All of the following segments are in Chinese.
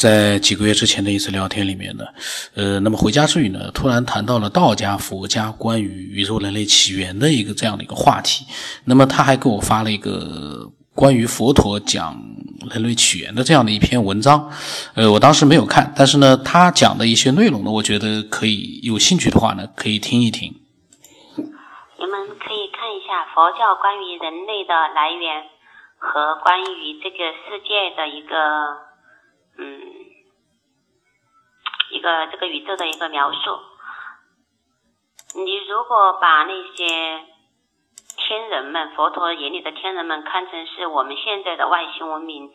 在几个月之前的一次聊天里面呢，呃，那么回家之语呢，突然谈到了道家、佛家关于宇宙人类起源的一个这样的一个话题。那么他还给我发了一个关于佛陀讲人类起源的这样的一篇文章，呃，我当时没有看，但是呢，他讲的一些内容呢，我觉得可以有兴趣的话呢，可以听一听。你们可以看一下佛教关于人类的来源和关于这个世界的一个。嗯，一个这个宇宙的一个描述。你如果把那些天人们，佛陀眼里的天人们看成是我们现在的外星文明，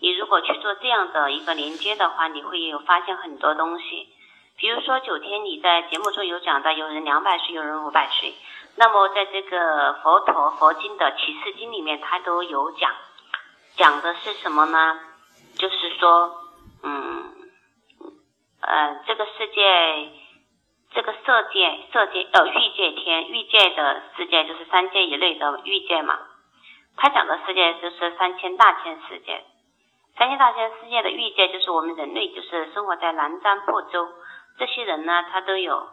你如果去做这样的一个连接的话，你会有发现很多东西。比如说九天，你在节目中有讲到，有人两百岁，有人五百岁。那么在这个佛陀佛经的启示经里面，他都有讲，讲的是什么呢？就是说。嗯，呃，这个世界，这个色界、色界呃欲界天、欲界的世界就是三界以内的欲界嘛。他讲的世界就是三千大千世界，三千大千世界的欲界就是我们人类，就是生活在南瞻部洲这些人呢，他都有，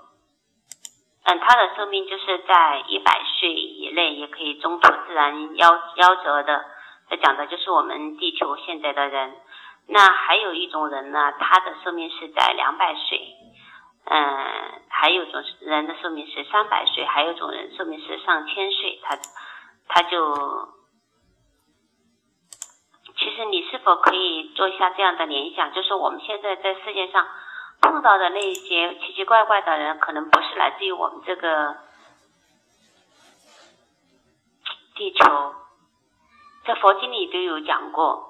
嗯，他的寿命就是在一百岁以内，也可以中途自然夭夭折的。这讲的就是我们地球现在的人。那还有一种人呢，他的寿命是在两百岁，嗯，还有种人的寿命是三百岁，还有种人寿命是上千岁，他他就，其实你是否可以做一下这样的联想，就是我们现在在世界上碰到的那些奇奇怪怪的人，可能不是来自于我们这个地球，在佛经里都有讲过。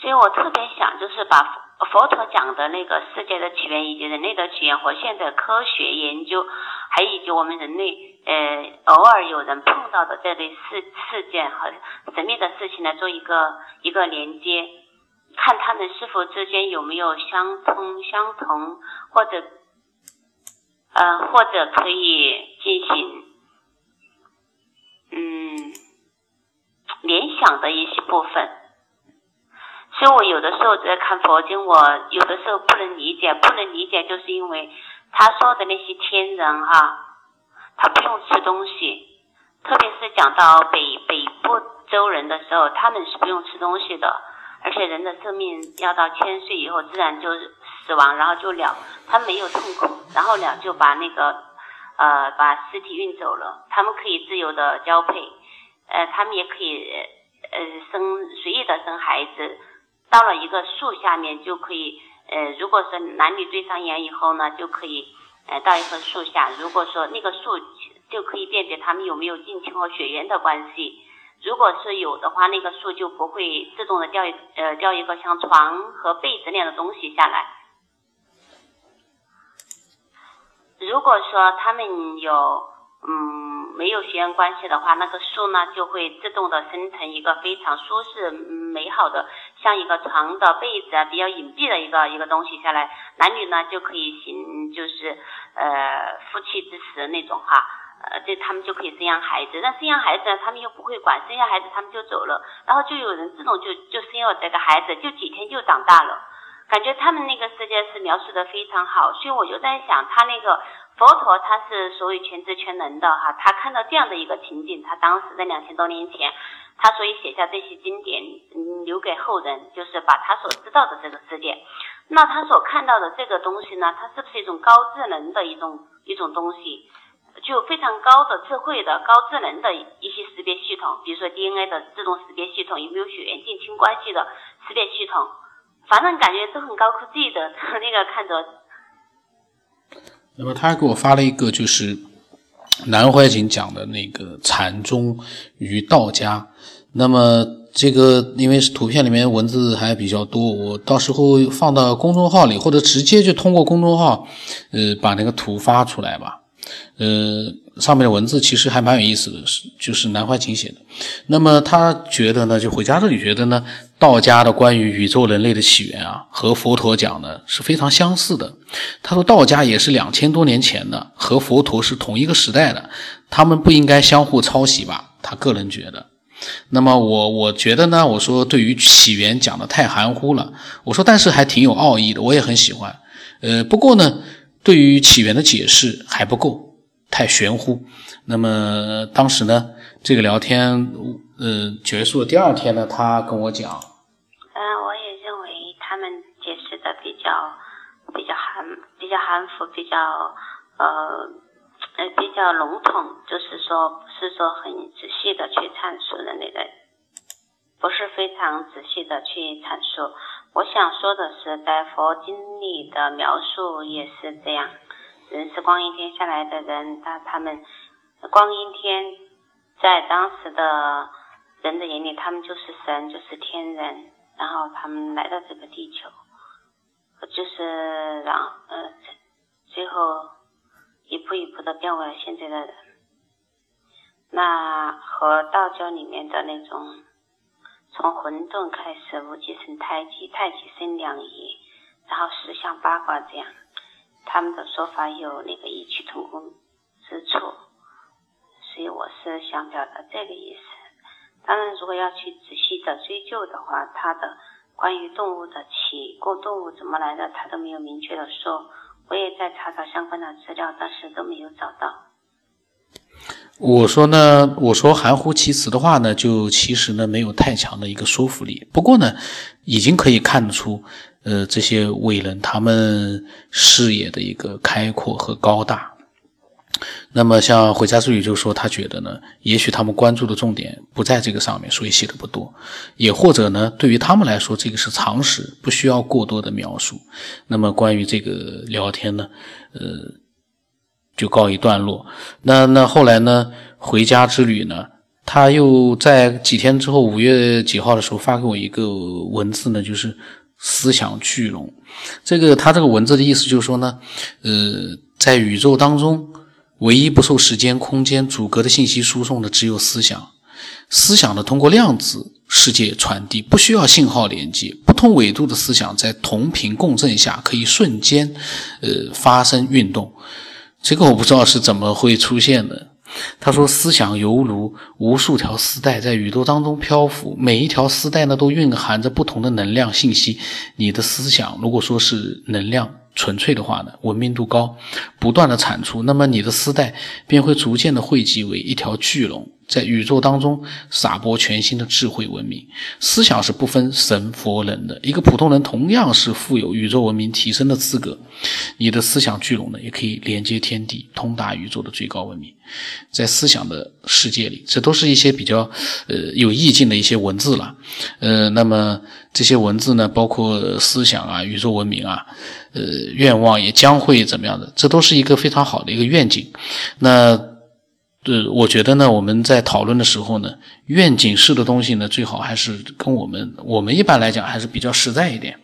所以我特别想，就是把佛陀讲的那个世界的起源，以及人类的起源和现在科学研究，还以及我们人类呃偶尔有人碰到的这类事事件和神秘的事情来做一个一个连接，看他们是否之间有没有相通相同，或者呃或者可以进行嗯联想的一些部分。所以我有的时候在看佛经，我有的时候不能理解，不能理解，就是因为他说的那些天人哈，他不用吃东西，特别是讲到北北部洲人的时候，他们是不用吃东西的，而且人的生命要到千岁以后自然就死亡，然后就了，他没有痛苦，然后了就把那个呃把尸体运走了，他们可以自由的交配，呃，他们也可以呃生随意的生孩子。到了一个树下面就可以，呃，如果说男女对上眼以后呢，就可以，呃，到一棵树下。如果说那个树就可以辨别他们有没有近亲和血缘的关系。如果是有的话，那个树就不会自动的掉一呃掉一个像床和被子那样的东西下来。如果说他们有嗯没有血缘关系的话，那个树呢就会自动的生成一个非常舒适美好的。像一个床的被子啊，比较隐蔽的一个一个东西下来，男女呢就可以行，就是呃夫妻之实那种哈，呃这他们就可以生养孩子。那生养孩子呢，他们又不会管，生下孩子他们就走了，然后就有人自动就就生了这个孩子，就几天就长大了。感觉他们那个世界是描述的非常好，所以我就在想，他那个佛陀他是所谓全知全能的哈，他看到这样的一个情景，他当时在两千多年前。他所以写下这些经典，嗯，留给后人，就是把他所知道的这个世界。那他所看到的这个东西呢，它是不是一种高智能的一种一种东西？具有非常高的智慧的高智能的一些识别系统，比如说 DNA 的自动识别系统，有没有血缘近亲关系的识别系统？反正感觉都很高科技的 那个看着。那么他还给我发了一个，就是南怀瑾讲的那个禅宗与道家。那么这个因为是图片里面文字还比较多，我到时候放到公众号里，或者直接就通过公众号，呃，把那个图发出来吧。呃，上面的文字其实还蛮有意思的，是就是南怀瑾写的。那么他觉得呢，就回家这里觉得呢，道家的关于宇宙人类的起源啊，和佛陀讲的是非常相似的。他说道家也是两千多年前的，和佛陀是同一个时代的，他们不应该相互抄袭吧？他个人觉得。那么我我觉得呢，我说对于起源讲的太含糊了。我说但是还挺有奥义的，我也很喜欢。呃，不过呢，对于起源的解释还不够，太玄乎。那么当时呢，这个聊天呃结束第二天呢，他跟我讲，嗯，我也认为他们解释的比较比较含比较含糊，比较呃。呃，比较笼统，就是说不是说很仔细的去阐述的那个，不是非常仔细的去阐述。我想说的是，在佛经里的描述也是这样，人是光阴天下来的人，他他们光阴天在当时的人的眼里，他们就是神，就是天人，然后他们来到这个地球，就是让呃最后。一步一步的变为了现在的人，那和道教里面的那种从混沌开始，无极生太极，太极生两仪，然后十象八卦这样，他们的说法有那个异曲同工之处，所以我是想表达这个意思。当然，如果要去仔细的追究的话，他的关于动物的起过动物怎么来的，他都没有明确的说。我也在查找相关的资料，但是都没有找到。我说呢，我说含糊其辞的话呢，就其实呢没有太强的一个说服力。不过呢，已经可以看得出，呃，这些伟人他们视野的一个开阔和高大。那么，像回家之旅就说，他觉得呢，也许他们关注的重点不在这个上面，所以写的不多；也或者呢，对于他们来说，这个是常识，不需要过多的描述。那么，关于这个聊天呢，呃，就告一段落。那那后来呢，回家之旅呢，他又在几天之后，五月几号的时候发给我一个文字呢，就是思想聚拢。这个他这个文字的意思就是说呢，呃，在宇宙当中。唯一不受时间、空间阻隔的信息输送的只有思想。思想呢，通过量子世界传递，不需要信号连接。不同纬度的思想在同频共振下，可以瞬间，呃，发生运动。这个我不知道是怎么会出现的。他说，思想犹如无数条丝带在宇宙当中漂浮，每一条丝带呢，都蕴含着不同的能量信息。你的思想，如果说是能量。纯粹的话呢，文明度高，不断的产出，那么你的丝带便会逐渐的汇集为一条巨龙。在宇宙当中撒播全新的智慧文明，思想是不分神佛人的。一个普通人同样是富有宇宙文明提升的资格。你的思想聚拢呢，也可以连接天地，通达宇宙的最高文明。在思想的世界里，这都是一些比较呃有意境的一些文字了。呃，那么这些文字呢，包括思想啊、宇宙文明啊、呃愿望也将会怎么样的，这都是一个非常好的一个愿景。那。对，我觉得呢，我们在讨论的时候呢，愿景式的东西呢，最好还是跟我们我们一般来讲还是比较实在一点。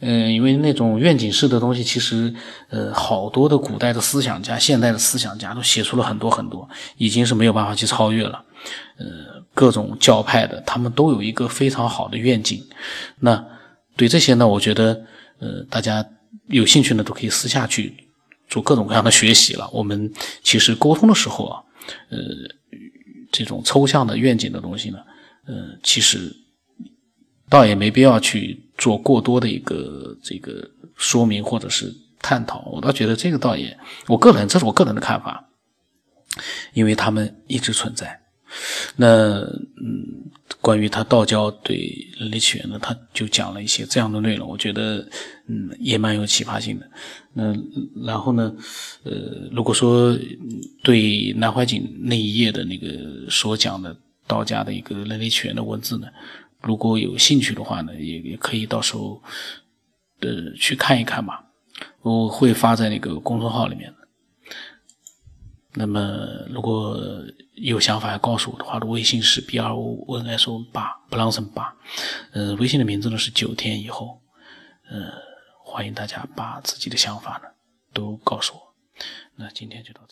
嗯，因为那种愿景式的东西，其实呃，好多的古代的思想家、现代的思想家都写出了很多很多，已经是没有办法去超越了。呃，各种教派的，他们都有一个非常好的愿景。那对这些呢，我觉得呃，大家有兴趣呢，都可以私下去做各种各样的学习了。我们其实沟通的时候啊。呃，这种抽象的愿景的东西呢，呃，其实倒也没必要去做过多的一个这个说明或者是探讨。我倒觉得这个倒也，我个人这是我个人的看法，因为他们一直存在。那嗯。关于他道教对人类起源呢，他就讲了一些这样的内容，我觉得嗯也蛮有启发性的。那然后呢，呃，如果说对南怀瑾那一页的那个所讲的道家的一个人类起源的文字呢，如果有兴趣的话呢，也也可以到时候呃去看一看吧。我会发在那个公众号里面。那么如果。有想法要告诉我的话，的微信是 b r o n s o 八 b l o n s o n 八，呃，微信的名字呢是九天以后，呃，欢迎大家把自己的想法呢都告诉我。那今天就到这。